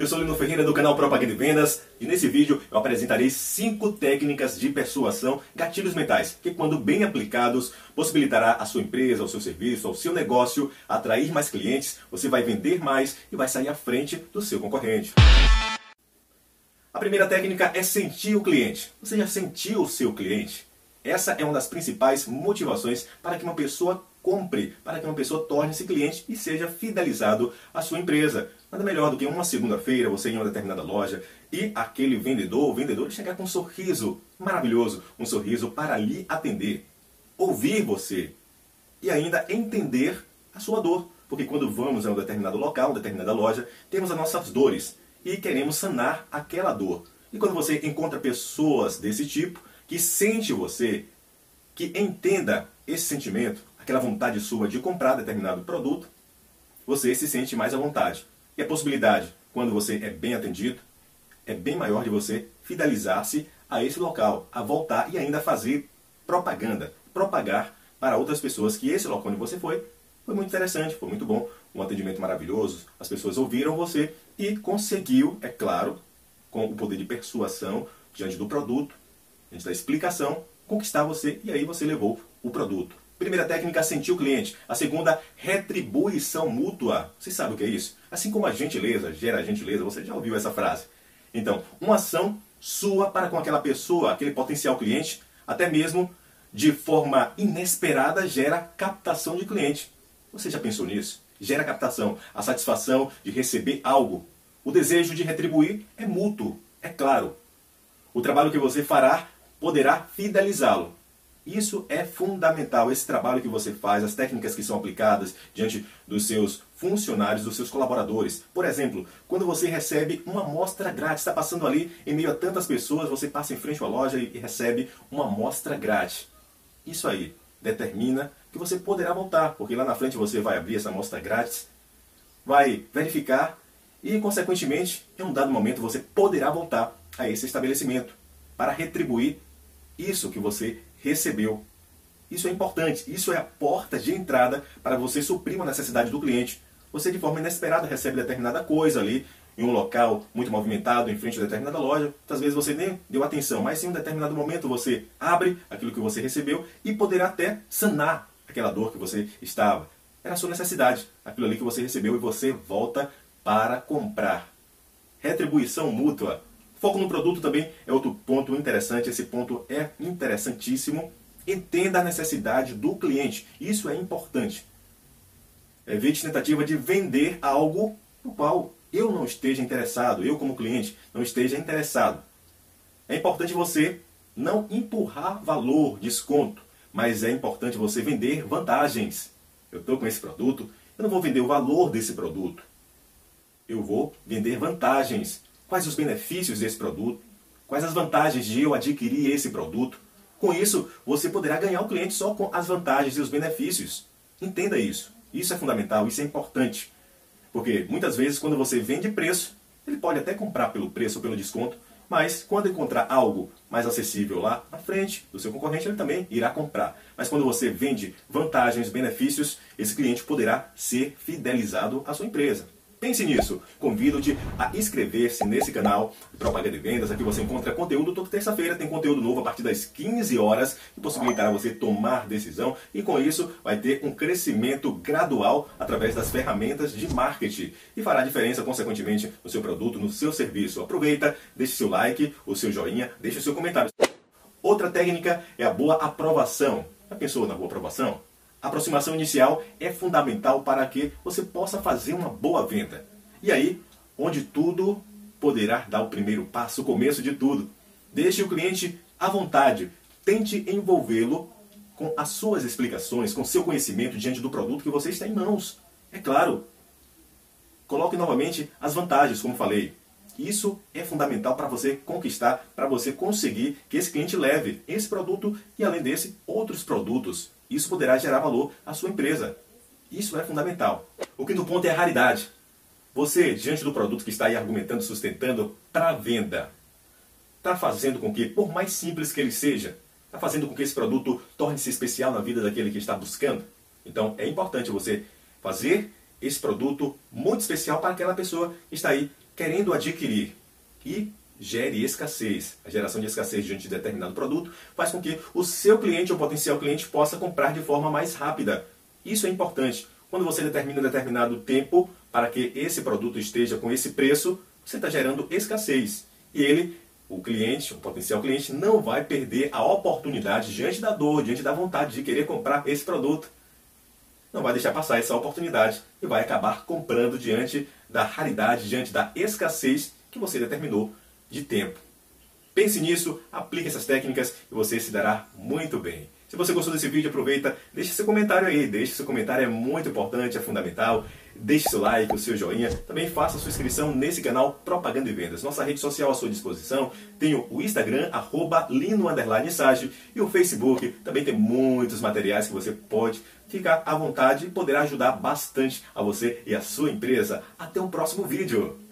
Eu sou Lino Ferreira do canal Propaganda e Vendas e nesse vídeo eu apresentarei 5 técnicas de persuasão, gatilhos mentais, que quando bem aplicados possibilitará a sua empresa, ao seu serviço, ao seu negócio atrair mais clientes, você vai vender mais e vai sair à frente do seu concorrente. A primeira técnica é sentir o cliente. Você já sentiu o seu cliente? Essa é uma das principais motivações para que uma pessoa compre, para que uma pessoa torne-se cliente e seja fidelizado à sua empresa. Nada melhor do que uma segunda-feira você ir em uma determinada loja e aquele vendedor ou vendedora chegar com um sorriso maravilhoso, um sorriso para lhe atender, ouvir você e ainda entender a sua dor. Porque quando vamos a um determinado local, uma determinada loja, temos as nossas dores e queremos sanar aquela dor. E quando você encontra pessoas desse tipo, que sente você, que entenda esse sentimento, aquela vontade sua de comprar determinado produto, você se sente mais à vontade. E a possibilidade, quando você é bem atendido, é bem maior de você fidelizar-se a esse local, a voltar e ainda fazer propaganda, propagar para outras pessoas que esse local onde você foi foi muito interessante, foi muito bom, um atendimento maravilhoso, as pessoas ouviram você e conseguiu, é claro, com o poder de persuasão diante do produto, diante da explicação, conquistar você e aí você levou o produto. Primeira técnica, sentir o cliente. A segunda, retribuição mútua. Você sabe o que é isso? Assim como a gentileza gera gentileza, você já ouviu essa frase. Então, uma ação sua para com aquela pessoa, aquele potencial cliente, até mesmo de forma inesperada, gera captação de cliente. Você já pensou nisso? Gera captação, a satisfação de receber algo. O desejo de retribuir é mútuo, é claro. O trabalho que você fará poderá fidelizá-lo. Isso é fundamental, esse trabalho que você faz, as técnicas que são aplicadas diante dos seus funcionários, dos seus colaboradores. Por exemplo, quando você recebe uma amostra grátis, está passando ali em meio a tantas pessoas, você passa em frente à loja e recebe uma amostra grátis. Isso aí determina que você poderá voltar, porque lá na frente você vai abrir essa amostra grátis, vai verificar e, consequentemente, em um dado momento você poderá voltar a esse estabelecimento para retribuir isso que você recebeu. Isso é importante, isso é a porta de entrada para você suprir uma necessidade do cliente. Você, de forma inesperada, recebe determinada coisa ali, em um local muito movimentado, em frente a determinada loja. Muitas vezes você nem deu atenção, mas em um determinado momento você abre aquilo que você recebeu e poderá até sanar aquela dor que você estava. Era a sua necessidade, aquilo ali que você recebeu e você volta para comprar. Retribuição mútua. Foco no produto também é outro ponto interessante. Esse ponto é interessantíssimo. Entenda a necessidade do cliente. Isso é importante. Evite tentativa de vender algo no qual eu não esteja interessado, eu como cliente não esteja interessado. É importante você não empurrar valor, desconto, mas é importante você vender vantagens. Eu estou com esse produto, eu não vou vender o valor desse produto. Eu vou vender vantagens. Quais os benefícios desse produto? Quais as vantagens de eu adquirir esse produto? Com isso, você poderá ganhar o cliente só com as vantagens e os benefícios. Entenda isso. Isso é fundamental, isso é importante. Porque muitas vezes, quando você vende preço, ele pode até comprar pelo preço ou pelo desconto, mas quando encontrar algo mais acessível lá na frente do seu concorrente, ele também irá comprar. Mas quando você vende vantagens, benefícios, esse cliente poderá ser fidelizado à sua empresa. Pense nisso. Convido-te a inscrever-se nesse canal Propaganda e Vendas. Aqui você encontra conteúdo toda terça-feira. Tem conteúdo novo a partir das 15 horas que possibilitará você tomar decisão e com isso vai ter um crescimento gradual através das ferramentas de marketing e fará diferença consequentemente no seu produto, no seu serviço. Aproveita, deixe seu like, o seu joinha, deixe seu comentário. Outra técnica é a boa aprovação. Já pensou na boa aprovação? A aproximação inicial é fundamental para que você possa fazer uma boa venda. E aí, onde tudo poderá dar o primeiro passo, o começo de tudo. Deixe o cliente à vontade. Tente envolvê-lo com as suas explicações, com seu conhecimento diante do produto que você está em mãos. É claro. Coloque novamente as vantagens, como falei. Isso é fundamental para você conquistar, para você conseguir que esse cliente leve esse produto e, além desse, outros produtos. Isso poderá gerar valor à sua empresa. Isso é fundamental. O quinto ponto é a raridade. Você, diante do produto que está aí argumentando, sustentando para venda, está fazendo com que, por mais simples que ele seja, está fazendo com que esse produto torne-se especial na vida daquele que está buscando. Então é importante você fazer esse produto muito especial para aquela pessoa que está aí querendo adquirir e gere escassez. A geração de escassez diante de determinado produto faz com que o seu cliente ou potencial cliente possa comprar de forma mais rápida. Isso é importante. Quando você determina um determinado tempo para que esse produto esteja com esse preço, você está gerando escassez. E ele, o cliente, o potencial cliente, não vai perder a oportunidade diante da dor, diante da vontade de querer comprar esse produto. Não vai deixar passar essa oportunidade e vai acabar comprando diante da raridade, diante da escassez que você determinou de tempo. Pense nisso, aplique essas técnicas e você se dará muito bem. Se você gostou desse vídeo, aproveita, deixe seu comentário aí, deixe seu comentário, é muito importante, é fundamental. Deixe seu like, o seu joinha. Também faça sua inscrição nesse canal Propaganda e Vendas. Nossa rede social à sua disposição. Tenho o Instagram, arroba Lino Ságio, e o Facebook. Também tem muitos materiais que você pode ficar à vontade e poderá ajudar bastante a você e a sua empresa. Até um próximo vídeo.